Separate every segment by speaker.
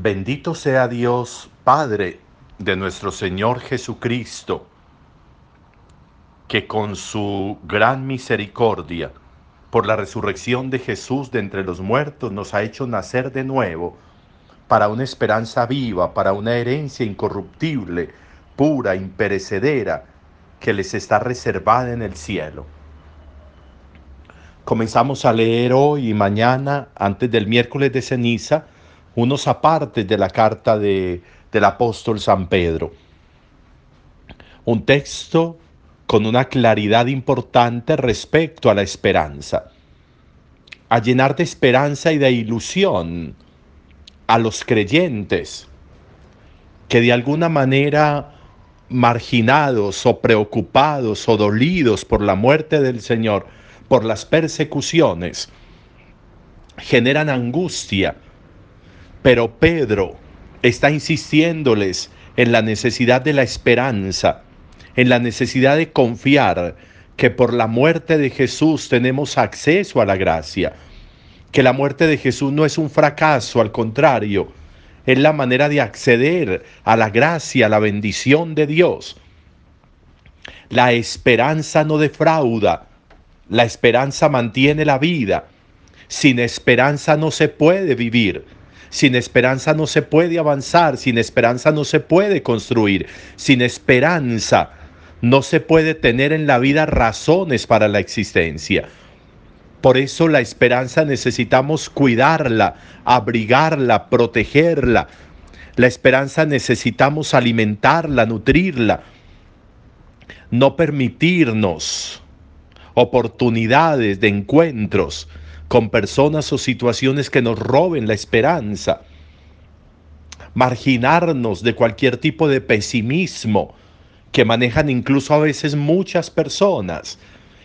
Speaker 1: Bendito sea Dios, Padre de nuestro Señor Jesucristo, que con su gran misericordia, por la resurrección de Jesús de entre los muertos, nos ha hecho nacer de nuevo para una esperanza viva, para una herencia incorruptible, pura, imperecedera, que les está reservada en el cielo. Comenzamos a leer hoy y mañana, antes del miércoles de ceniza, unos apartes de la carta de, del apóstol San Pedro. Un texto con una claridad importante respecto a la esperanza, a llenar de esperanza y de ilusión a los creyentes que de alguna manera marginados o preocupados o dolidos por la muerte del Señor, por las persecuciones, generan angustia pero Pedro está insistiéndoles en la necesidad de la esperanza, en la necesidad de confiar que por la muerte de Jesús tenemos acceso a la gracia, que la muerte de Jesús no es un fracaso, al contrario, es la manera de acceder a la gracia, a la bendición de Dios. La esperanza no defrauda, la esperanza mantiene la vida. Sin esperanza no se puede vivir. Sin esperanza no se puede avanzar, sin esperanza no se puede construir, sin esperanza no se puede tener en la vida razones para la existencia. Por eso la esperanza necesitamos cuidarla, abrigarla, protegerla. La esperanza necesitamos alimentarla, nutrirla. No permitirnos oportunidades de encuentros con personas o situaciones que nos roben la esperanza, marginarnos de cualquier tipo de pesimismo que manejan incluso a veces muchas personas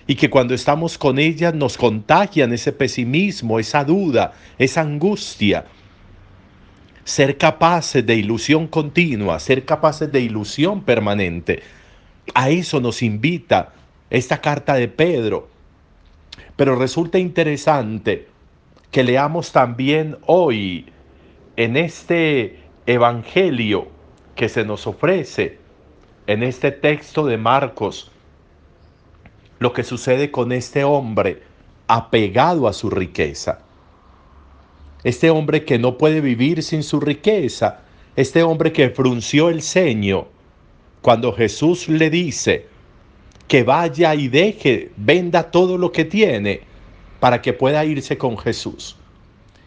Speaker 1: y que cuando estamos con ellas nos contagian ese pesimismo, esa duda, esa angustia. Ser capaces de ilusión continua, ser capaces de ilusión permanente. A eso nos invita esta carta de Pedro pero resulta interesante que leamos también hoy en este Evangelio que se nos ofrece, en este texto de Marcos, lo que sucede con este hombre apegado a su riqueza. Este hombre que no puede vivir sin su riqueza, este hombre que frunció el ceño cuando Jesús le dice, que vaya y deje, venda todo lo que tiene para que pueda irse con Jesús.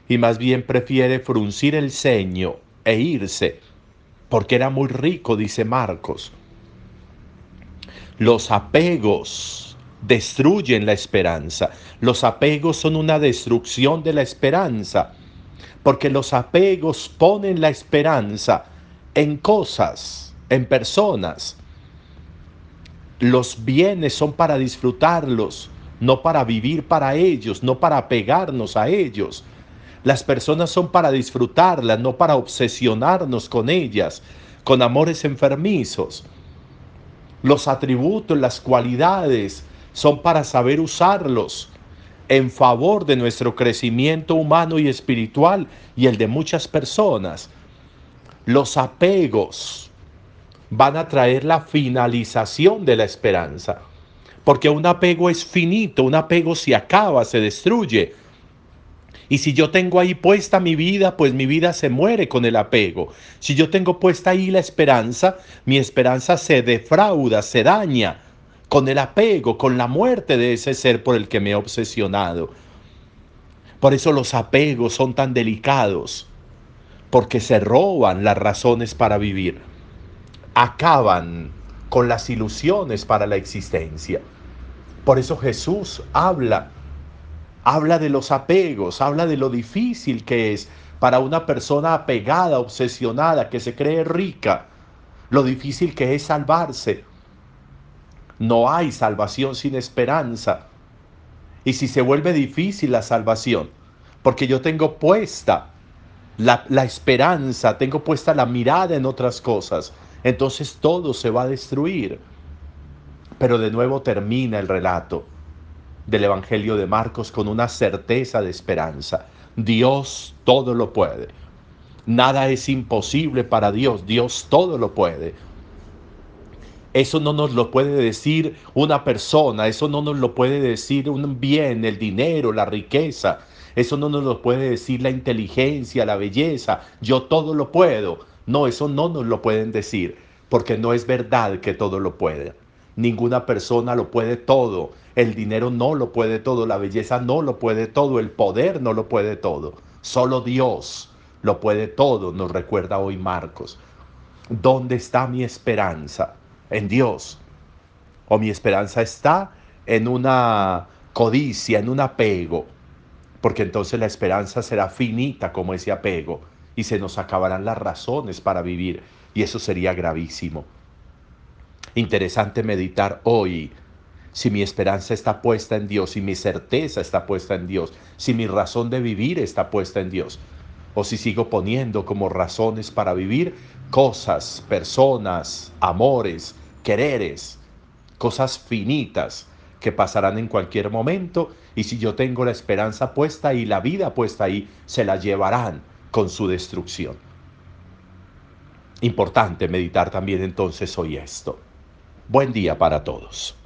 Speaker 1: Y más bien prefiere fruncir el ceño e irse, porque era muy rico, dice Marcos. Los apegos destruyen la esperanza. Los apegos son una destrucción de la esperanza, porque los apegos ponen la esperanza en cosas, en personas, los bienes son para disfrutarlos, no para vivir para ellos, no para apegarnos a ellos. Las personas son para disfrutarlas, no para obsesionarnos con ellas, con amores enfermizos. Los atributos, las cualidades son para saber usarlos en favor de nuestro crecimiento humano y espiritual y el de muchas personas. Los apegos van a traer la finalización de la esperanza. Porque un apego es finito, un apego se acaba, se destruye. Y si yo tengo ahí puesta mi vida, pues mi vida se muere con el apego. Si yo tengo puesta ahí la esperanza, mi esperanza se defrauda, se daña con el apego, con la muerte de ese ser por el que me he obsesionado. Por eso los apegos son tan delicados, porque se roban las razones para vivir acaban con las ilusiones para la existencia. Por eso Jesús habla, habla de los apegos, habla de lo difícil que es para una persona apegada, obsesionada, que se cree rica, lo difícil que es salvarse. No hay salvación sin esperanza. Y si se vuelve difícil la salvación, porque yo tengo puesta la, la esperanza, tengo puesta la mirada en otras cosas, entonces todo se va a destruir. Pero de nuevo termina el relato del Evangelio de Marcos con una certeza de esperanza. Dios todo lo puede. Nada es imposible para Dios. Dios todo lo puede. Eso no nos lo puede decir una persona, eso no nos lo puede decir un bien, el dinero, la riqueza, eso no nos lo puede decir la inteligencia, la belleza, yo todo lo puedo. No, eso no nos lo pueden decir, porque no es verdad que todo lo puede. Ninguna persona lo puede todo, el dinero no lo puede todo, la belleza no lo puede todo, el poder no lo puede todo. Solo Dios lo puede todo, nos recuerda hoy Marcos. ¿Dónde está mi esperanza? En Dios. O mi esperanza está en una codicia, en un apego, porque entonces la esperanza será finita como ese apego y se nos acabarán las razones para vivir. Y eso sería gravísimo. Interesante meditar hoy. Si mi esperanza está puesta en Dios, si mi certeza está puesta en Dios, si mi razón de vivir está puesta en Dios, o si sigo poniendo como razones para vivir cosas, personas, amores, quereres, cosas finitas que pasarán en cualquier momento y si yo tengo la esperanza puesta y la vida puesta ahí, se la llevarán con su destrucción. Importante meditar también entonces hoy esto. Buen día para todos.